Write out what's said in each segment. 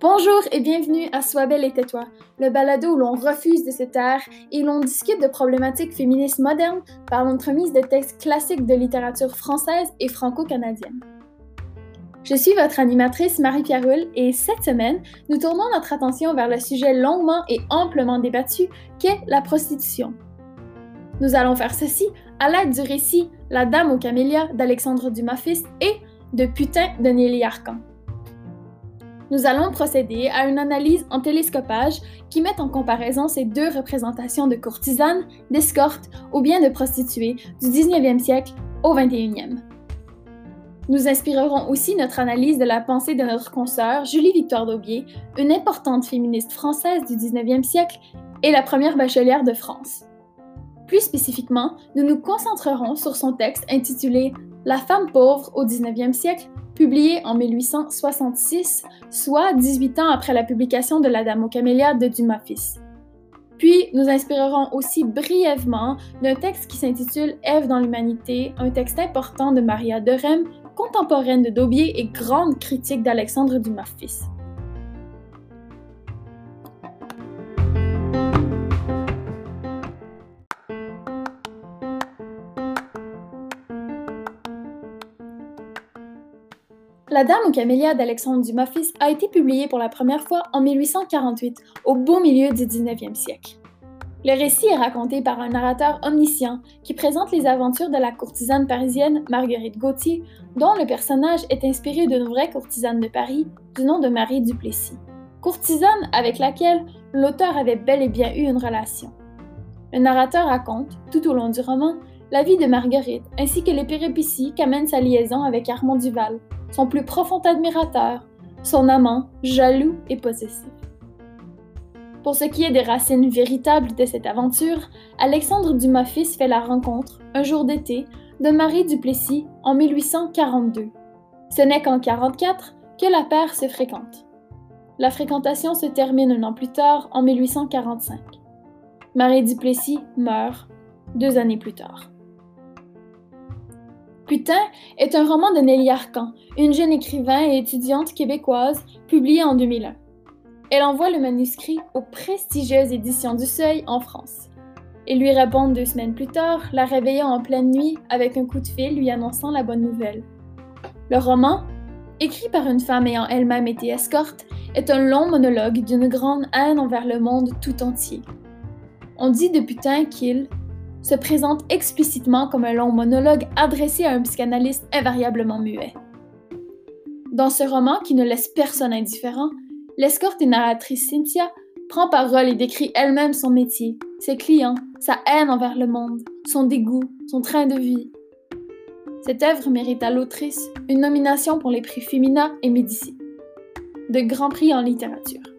Bonjour et bienvenue à Sois belle et tais-toi, le balado où l'on refuse de se taire et l'on discute de problématiques féministes modernes par l'entremise de textes classiques de littérature française et franco-canadienne. Je suis votre animatrice Marie-Pierre et cette semaine, nous tournons notre attention vers le sujet longuement et amplement débattu qu'est la prostitution. Nous allons faire ceci à l'aide du récit La Dame aux camélias d'Alexandre Dumas fils et de Putain de Nelly Arcan nous allons procéder à une analyse en télescopage qui met en comparaison ces deux représentations de courtisanes, d'escortes ou bien de prostituées du 19e siècle au 21e. Nous inspirerons aussi notre analyse de la pensée de notre consoeur Julie-Victoire Daubier, une importante féministe française du 19e siècle et la première bachelière de France. Plus spécifiquement, nous nous concentrerons sur son texte intitulé La femme pauvre au 19e siècle publié en 1866, soit 18 ans après la publication de La Dame aux camélias de Dumas fils. Puis, nous inspirerons aussi brièvement d'un texte qui s'intitule Ève dans l'humanité, un texte important de Maria de Rem, contemporaine de Daubier et grande critique d'Alexandre Dumas fils. La Dame aux camélias d'Alexandre Dumas fils a été publiée pour la première fois en 1848, au beau milieu du 19e siècle. Le récit est raconté par un narrateur omniscient qui présente les aventures de la courtisane parisienne Marguerite Gauthier, dont le personnage est inspiré d'une vraie courtisane de Paris du nom de Marie Duplessis, courtisane avec laquelle l'auteur avait bel et bien eu une relation. Le narrateur raconte, tout au long du roman, la vie de Marguerite ainsi que les péripéties qu'amène sa liaison avec Armand Duval, son plus profond admirateur, son amant, jaloux et possessif. Pour ce qui est des racines véritables de cette aventure, Alexandre Dumas fils fait la rencontre, un jour d'été, de Marie Duplessis en 1842. Ce n'est qu'en 44 que la paire se fréquente. La fréquentation se termine un an plus tard, en 1845. Marie Duplessis meurt deux années plus tard. Putain est un roman de Nelly Arcan, une jeune écrivain et étudiante québécoise, publié en 2001. Elle envoie le manuscrit aux prestigieuses éditions du Seuil en France. Ils lui répondent deux semaines plus tard, la réveillant en pleine nuit avec un coup de fil lui annonçant la bonne nouvelle. Le roman, écrit par une femme ayant elle-même été escorte, est un long monologue d'une grande haine envers le monde tout entier. On dit de Putain qu'il se présente explicitement comme un long monologue adressé à un psychanalyste invariablement muet. Dans ce roman qui ne laisse personne indifférent, l'escorte et narratrice Cynthia prend parole et décrit elle-même son métier, ses clients, sa haine envers le monde, son dégoût, son train de vie. Cette œuvre mérite à l'autrice une nomination pour les prix Femina et Médici, de grands prix en littérature.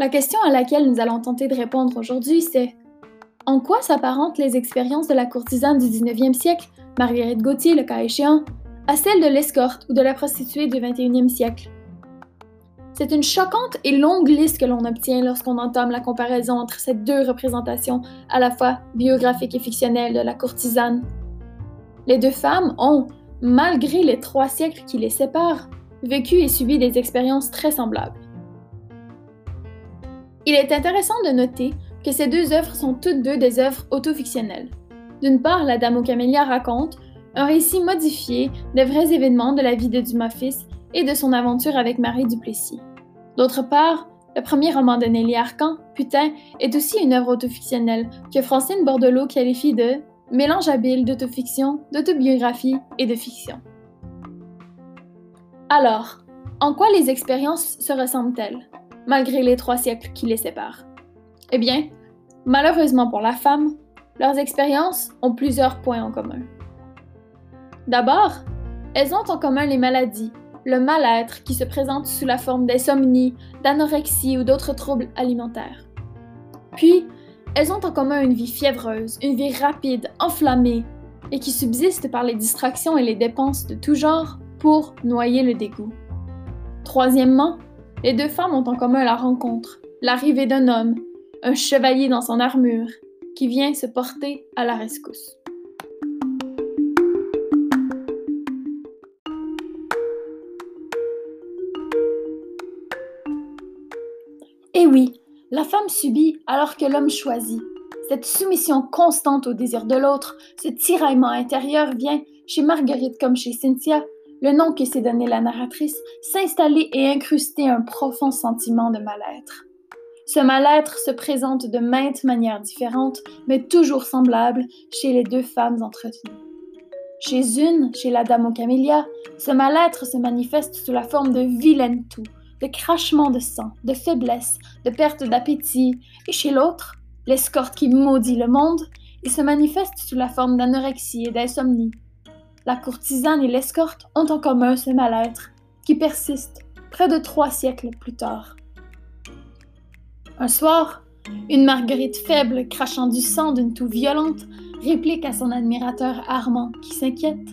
La question à laquelle nous allons tenter de répondre aujourd'hui, c'est en quoi s'apparentent les expériences de la courtisane du 19e siècle, Marguerite Gauthier le cas échéant, à celles de l'escorte ou de la prostituée du 21e siècle? C'est une choquante et longue liste que l'on obtient lorsqu'on entame la comparaison entre ces deux représentations à la fois biographiques et fictionnelles de la courtisane. Les deux femmes ont, malgré les trois siècles qui les séparent, vécu et subi des expériences très semblables. Il est intéressant de noter que ces deux œuvres sont toutes deux des œuvres autofictionnelles. D'une part, La Dame aux camélias raconte un récit modifié des vrais événements de la vie de Dumas fils et de son aventure avec Marie Duplessis. D'autre part, le premier roman de Nelly Arcan, Putain, est aussi une œuvre autofictionnelle que Francine Bordelot qualifie de mélange habile d'autofiction, d'autobiographie et de fiction. Alors, en quoi les expériences se ressemblent-elles? Malgré les trois siècles qui les séparent? Eh bien, malheureusement pour la femme, leurs expériences ont plusieurs points en commun. D'abord, elles ont en commun les maladies, le mal-être qui se présente sous la forme d'insomnie, d'anorexie ou d'autres troubles alimentaires. Puis, elles ont en commun une vie fiévreuse, une vie rapide, enflammée, et qui subsiste par les distractions et les dépenses de tout genre pour noyer le dégoût. Troisièmement, les deux femmes ont en commun la rencontre, l'arrivée d'un homme, un chevalier dans son armure, qui vient se porter à la rescousse. Eh oui, la femme subit alors que l'homme choisit. Cette soumission constante au désir de l'autre, ce tiraillement intérieur vient, chez Marguerite comme chez Cynthia, le nom que s'est donné la narratrice, s'installer et incruster un profond sentiment de mal-être. Ce mal-être se présente de maintes manières différentes, mais toujours semblables chez les deux femmes entretenues. Chez une, chez la dame aux camélias, ce mal-être se manifeste sous la forme de vilaine toux, de crachement de sang, de faiblesse, de perte d'appétit, et chez l'autre, l'escorte qui maudit le monde, il se manifeste sous la forme d'anorexie et d'insomnie, la courtisane et l'escorte ont en commun ce mal-être qui persiste près de trois siècles plus tard. Un soir, une marguerite faible crachant du sang d'une toux violente réplique à son admirateur Armand qui s'inquiète.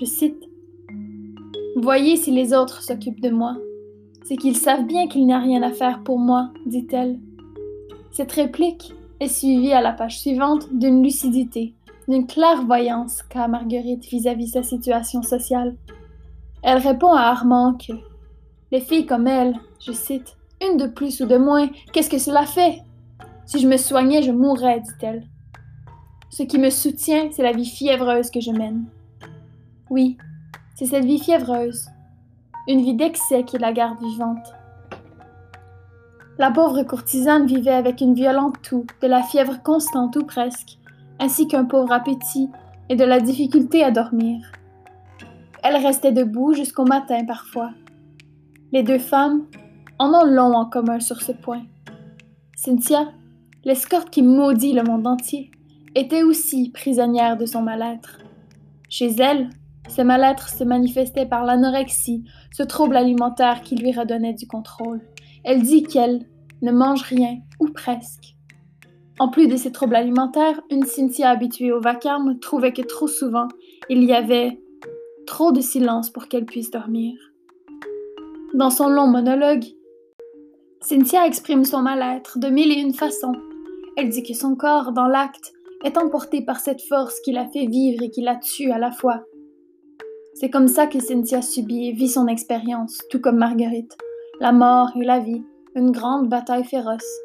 Je cite Voyez si les autres s'occupent de moi. C'est qu'ils savent bien qu'il n'y a rien à faire pour moi, dit-elle. Cette réplique est suivie à la page suivante d'une lucidité d'une clairvoyance qu'a Marguerite vis-à-vis sa situation sociale. Elle répond à Armand que les filles comme elle, je cite, une de plus ou de moins, qu'est-ce que cela fait? Si je me soignais, je mourrais, dit-elle. Ce qui me soutient, c'est la vie fiévreuse que je mène. Oui, c'est cette vie fiévreuse, une vie d'excès qui la garde vivante. La pauvre courtisane vivait avec une violente toux, de la fièvre constante ou presque, ainsi qu'un pauvre appétit et de la difficulté à dormir. Elle restait debout jusqu'au matin parfois. Les deux femmes en ont long en commun sur ce point. Cynthia, l'escorte qui maudit le monde entier, était aussi prisonnière de son mal-être. Chez elle, ce mal-être se manifestait par l'anorexie, ce trouble alimentaire qui lui redonnait du contrôle. Elle dit qu'elle ne mange rien, ou presque. En plus de ces troubles alimentaires, une Cynthia habituée au vacarme trouvait que trop souvent, il y avait trop de silence pour qu'elle puisse dormir. Dans son long monologue, Cynthia exprime son mal-être de mille et une façons. Elle dit que son corps, dans l'acte, est emporté par cette force qui la fait vivre et qui la tue à la fois. C'est comme ça que Cynthia subit et vit son expérience, tout comme Marguerite. La mort et la vie, une grande bataille féroce.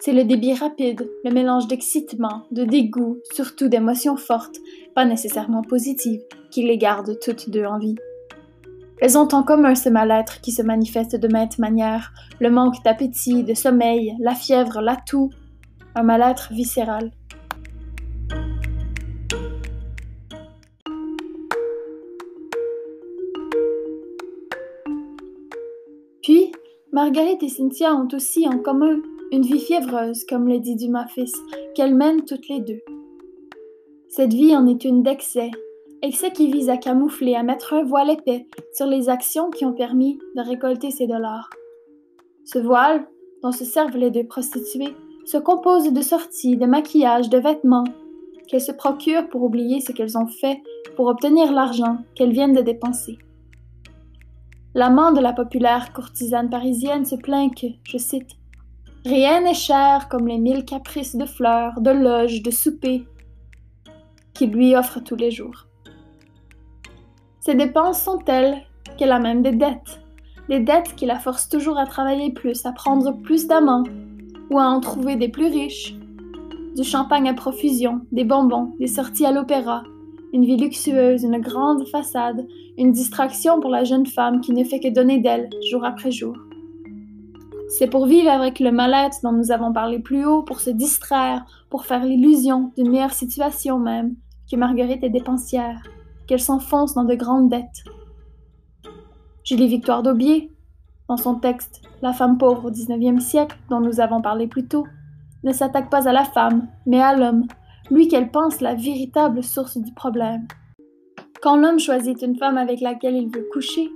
C'est le débit rapide, le mélange d'excitement, de dégoût, surtout d'émotions fortes, pas nécessairement positives, qui les gardent toutes deux en vie. Elles ont en commun ce mal-être qui se manifeste de maintes manières, le manque d'appétit, de sommeil, la fièvre, la toux, un mal-être viscéral. Puis, Marguerite et Cynthia ont aussi en commun une vie fiévreuse, comme le dit Dumas fils, qu'elles mènent toutes les deux. Cette vie en est une d'excès, excès qui vise à camoufler, à mettre un voile épais sur les actions qui ont permis de récolter ces dollars. Ce voile, dont se servent les deux prostituées, se compose de sorties, de maquillage, de vêtements qu'elles se procurent pour oublier ce qu'elles ont fait pour obtenir l'argent qu'elles viennent de dépenser. L'amant de la populaire courtisane parisienne se plaint que, je cite, Rien n'est cher comme les mille caprices de fleurs, de loges, de soupers qu'il lui offre tous les jours. Ses dépenses sont telles qu'elle a même des dettes, des dettes qui la forcent toujours à travailler plus, à prendre plus d'amants ou à en trouver des plus riches. Du champagne à profusion, des bonbons, des sorties à l'opéra, une vie luxueuse, une grande façade, une distraction pour la jeune femme qui ne fait que donner d'elle jour après jour. C'est pour vivre avec le mal-être dont nous avons parlé plus haut, pour se distraire, pour faire l'illusion d'une meilleure situation même, que Marguerite est dépensière, qu'elle s'enfonce dans de grandes dettes. Julie Victoire d'Aubier, dans son texte La femme pauvre au XIXe siècle, dont nous avons parlé plus tôt, ne s'attaque pas à la femme, mais à l'homme, lui qu'elle pense la véritable source du problème. Quand l'homme choisit une femme avec laquelle il veut coucher,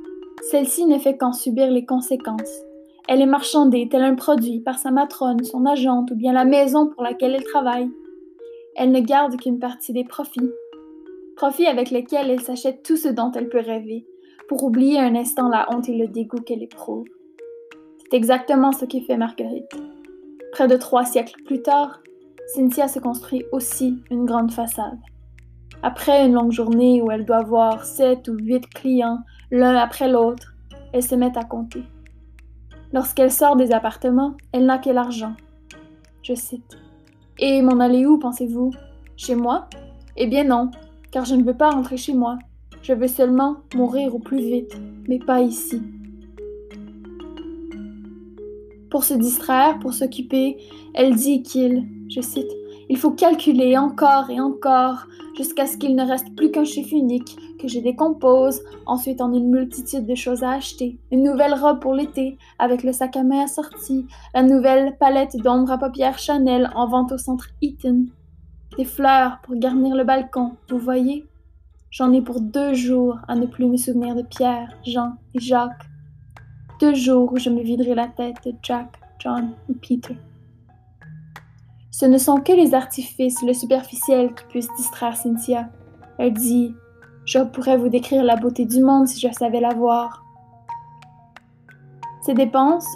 celle-ci ne fait qu'en subir les conséquences. Elle est marchandée tel un produit par sa matrone, son agente ou bien la maison pour laquelle elle travaille. Elle ne garde qu'une partie des profits. Profits avec lesquels elle s'achète tout ce dont elle peut rêver. pour oublier un instant la honte et le dégoût qu'elle éprouve. C'est exactement ce qui fait Marguerite. Près de trois siècles plus tard, Cynthia se construit aussi une grande façade. Après une longue journée où elle doit voir sept ou huit clients l'un après l'autre, elle se met à compter. Lorsqu'elle sort des appartements, elle n'a que l'argent. Je cite. Et m'en aller où, pensez-vous? Chez moi? Eh bien non, car je ne veux pas rentrer chez moi. Je veux seulement mourir au plus vite, mais pas ici. Pour se distraire, pour s'occuper, elle dit qu'il, je cite, il faut calculer encore et encore jusqu'à ce qu'il ne reste plus qu'un chiffre unique que je décompose, ensuite en une multitude de choses à acheter. Une nouvelle robe pour l'été avec le sac à main assorti, la nouvelle palette d'ombre à paupières Chanel en vente au centre Eaton, des fleurs pour garnir le balcon, vous voyez J'en ai pour deux jours à ne plus me souvenir de Pierre, Jean et Jacques. Deux jours où je me viderai la tête de Jack, John et Peter. Ce ne sont que les artifices, le superficiel qui puissent distraire Cynthia. Elle dit Je pourrais vous décrire la beauté du monde si je savais la voir. Ces dépenses,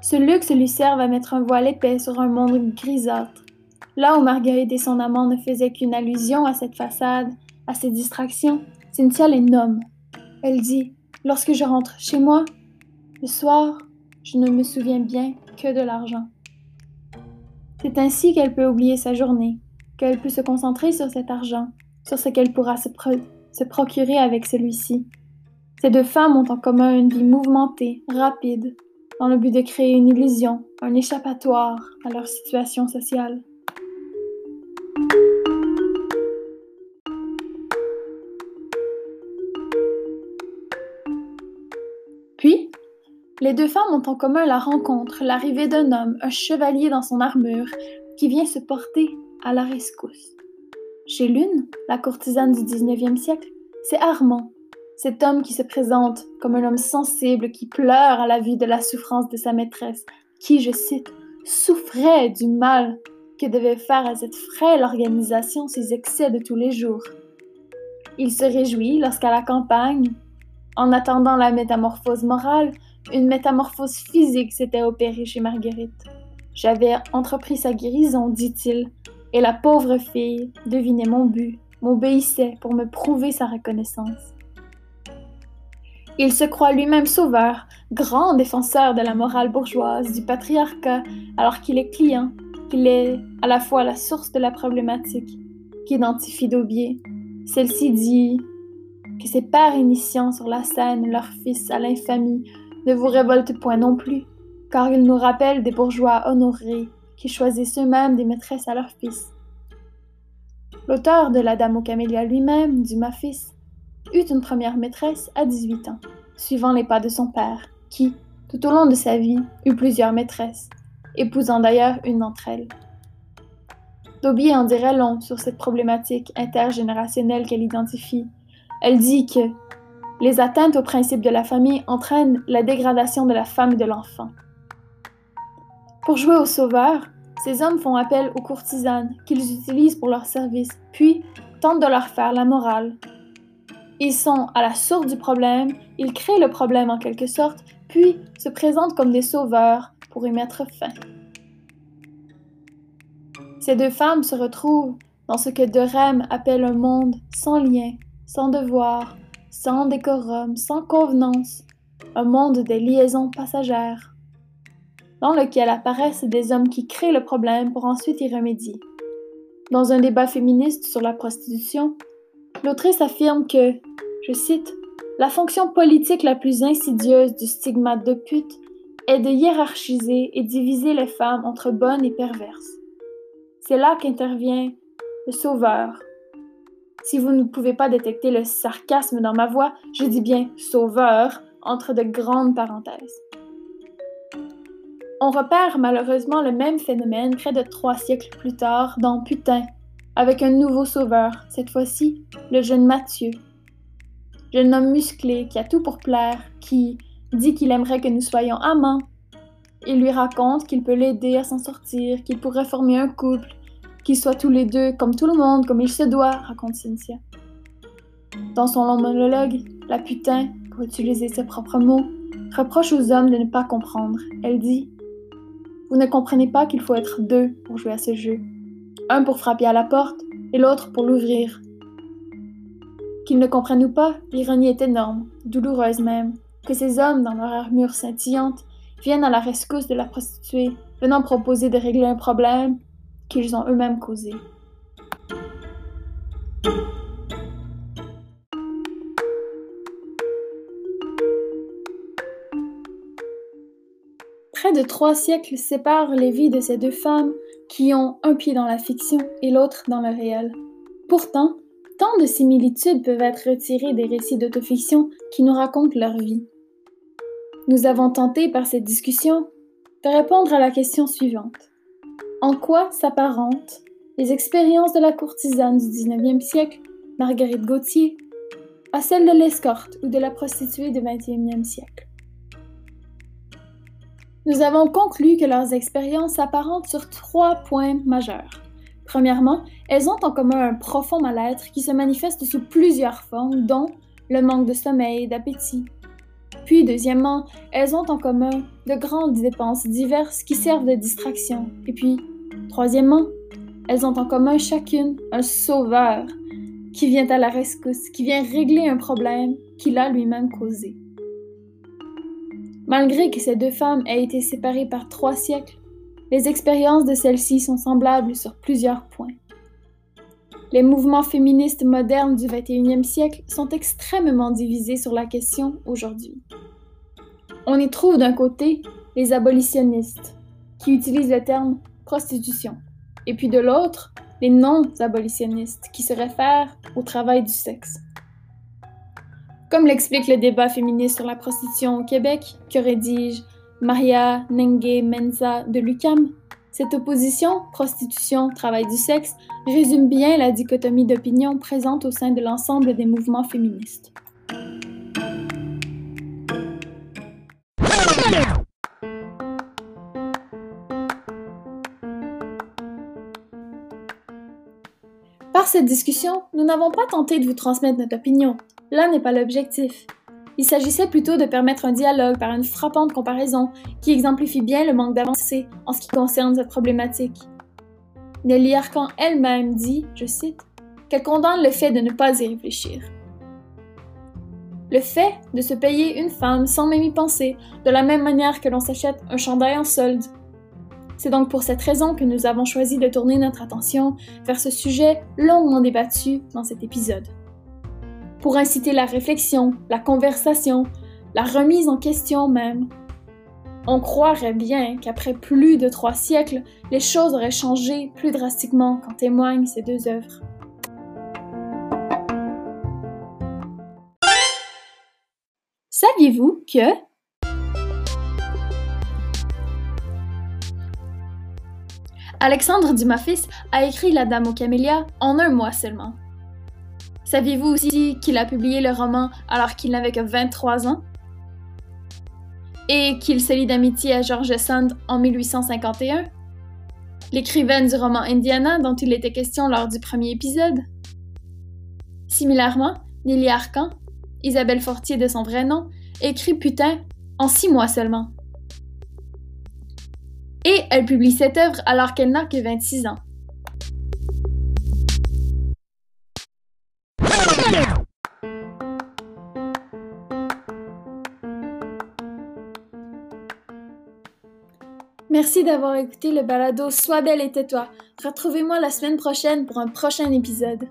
ce luxe lui servent à mettre un voile épais sur un monde grisâtre. Là où Marguerite et son amant ne faisaient qu'une allusion à cette façade, à ces distractions, Cynthia les nomme. Elle dit Lorsque je rentre chez moi, le soir, je ne me souviens bien que de l'argent. C'est ainsi qu'elle peut oublier sa journée, qu'elle peut se concentrer sur cet argent, sur ce qu'elle pourra se, se procurer avec celui-ci. Ces deux femmes ont en commun une vie mouvementée, rapide, dans le but de créer une illusion, un échappatoire à leur situation sociale. Les deux femmes ont en commun la rencontre, l'arrivée d'un homme, un chevalier dans son armure, qui vient se porter à la rescousse. Chez l'une, la courtisane du 19e siècle, c'est Armand, cet homme qui se présente comme un homme sensible qui pleure à la vue de la souffrance de sa maîtresse, qui, je cite, souffrait du mal que devait faire à cette frêle organisation ses excès de tous les jours. Il se réjouit lorsqu'à la campagne, en attendant la métamorphose morale, une métamorphose physique s'était opérée chez Marguerite. J'avais entrepris sa guérison, dit-il, et la pauvre fille devinait mon but, m'obéissait pour me prouver sa reconnaissance. Il se croit lui-même sauveur, grand défenseur de la morale bourgeoise, du patriarcat, alors qu'il est client, qu'il est à la fois la source de la problématique, qu'identifie Daubier. Celle-ci dit que ses pères initiant sur la scène leur fils à l'infamie ne vous révolte point non plus, car il nous rappelle des bourgeois honorés qui choisissent eux-mêmes des maîtresses à leurs fils. L'auteur de La Dame aux Camélias lui-même, Dumas fils, eut une première maîtresse à 18 ans, suivant les pas de son père, qui, tout au long de sa vie, eut plusieurs maîtresses, épousant d'ailleurs une d'entre elles. Daubier en dirait long sur cette problématique intergénérationnelle qu'elle identifie. Elle dit que les atteintes au principe de la famille entraînent la dégradation de la femme et de l'enfant. Pour jouer au sauveur, ces hommes font appel aux courtisanes qu'ils utilisent pour leur service, puis tentent de leur faire la morale. Ils sont à la source du problème, ils créent le problème en quelque sorte, puis se présentent comme des sauveurs pour y mettre fin. Ces deux femmes se retrouvent dans ce que De Rem appelle un monde sans lien, sans devoir, sans décorum, sans convenance, un monde des liaisons passagères, dans lequel apparaissent des hommes qui créent le problème pour ensuite y remédier. Dans un débat féministe sur la prostitution, l'autrice affirme que, je cite, la fonction politique la plus insidieuse du stigmate de pute est de hiérarchiser et diviser les femmes entre bonnes et perverses. C'est là qu'intervient le sauveur, si vous ne pouvez pas détecter le sarcasme dans ma voix, je dis bien sauveur entre de grandes parenthèses. On repère malheureusement le même phénomène près de trois siècles plus tard dans Putain, avec un nouveau sauveur, cette fois-ci le jeune Mathieu. Jeune homme musclé qui a tout pour plaire, qui dit qu'il aimerait que nous soyons amants. Il lui raconte qu'il peut l'aider à s'en sortir, qu'il pourrait former un couple, qu'ils soient tous les deux comme tout le monde, comme il se doit, raconte Cynthia. Dans son long monologue, la putain pour utiliser ses propres mots, reproche aux hommes de ne pas comprendre. Elle dit Vous ne comprenez pas qu'il faut être deux pour jouer à ce jeu. Un pour frapper à la porte et l'autre pour l'ouvrir. Qu'ils ne comprennent ou pas, l'ironie est énorme, douloureuse même, que ces hommes, dans leur armure scintillante, viennent à la rescousse de la prostituée, venant proposer de régler un problème qu'ils ont eux-mêmes causé. Près de trois siècles séparent les vies de ces deux femmes qui ont un pied dans la fiction et l'autre dans le réel. Pourtant, tant de similitudes peuvent être retirées des récits d'autofiction qui nous racontent leur vie. Nous avons tenté par cette discussion de répondre à la question suivante. En quoi s'apparentent les expériences de la courtisane du 19e siècle, Marguerite Gauthier, à celles de l'escorte ou de la prostituée du 21e siècle? Nous avons conclu que leurs expériences s'apparentent sur trois points majeurs. Premièrement, elles ont en commun un profond mal-être qui se manifeste sous plusieurs formes, dont le manque de sommeil et d'appétit. Puis, deuxièmement, elles ont en commun de grandes dépenses diverses qui servent de distraction. Et puis, troisièmement, elles ont en commun chacune un sauveur qui vient à la rescousse, qui vient régler un problème qu'il a lui-même causé. Malgré que ces deux femmes aient été séparées par trois siècles, les expériences de celles-ci sont semblables sur plusieurs points. Les mouvements féministes modernes du 21e siècle sont extrêmement divisés sur la question aujourd'hui. On y trouve d'un côté les abolitionnistes, qui utilisent le terme prostitution, et puis de l'autre, les non-abolitionnistes, qui se réfèrent au travail du sexe. Comme l'explique le débat féministe sur la prostitution au Québec, que rédige Maria Nengue Menza de l'UCAM, cette opposition prostitution-travail du sexe résume bien la dichotomie d'opinion présente au sein de l'ensemble des mouvements féministes. Par cette discussion, nous n'avons pas tenté de vous transmettre notre opinion, Là n'est pas l'objectif. Il s'agissait plutôt de permettre un dialogue par une frappante comparaison qui exemplifie bien le manque d'avancée en ce qui concerne cette problématique. Nelly Arcan elle-même dit, je cite, qu'elle condamne le fait de ne pas y réfléchir. Le fait de se payer une femme sans même y penser, de la même manière que l'on s'achète un chandail en solde. C'est donc pour cette raison que nous avons choisi de tourner notre attention vers ce sujet longuement débattu dans cet épisode pour inciter la réflexion, la conversation, la remise en question même. On croirait bien qu'après plus de trois siècles, les choses auraient changé plus drastiquement qu'en témoignent ces deux œuvres. Saviez-vous que Alexandre Dumas a écrit La Dame aux Camélias en un mois seulement. Saviez-vous aussi qu'il a publié le roman alors qu'il n'avait que 23 ans? Et qu'il se lie d'amitié à George Sand en 1851? L'écrivaine du roman Indiana dont il était question lors du premier épisode? Similairement, Nelly Arcan, Isabelle Fortier de son vrai nom, écrit Putain en six mois seulement. Et elle publie cette œuvre alors qu'elle n'a que 26 ans. Merci d'avoir écouté le balado Sois belle et tais-toi. Retrouvez-moi la semaine prochaine pour un prochain épisode.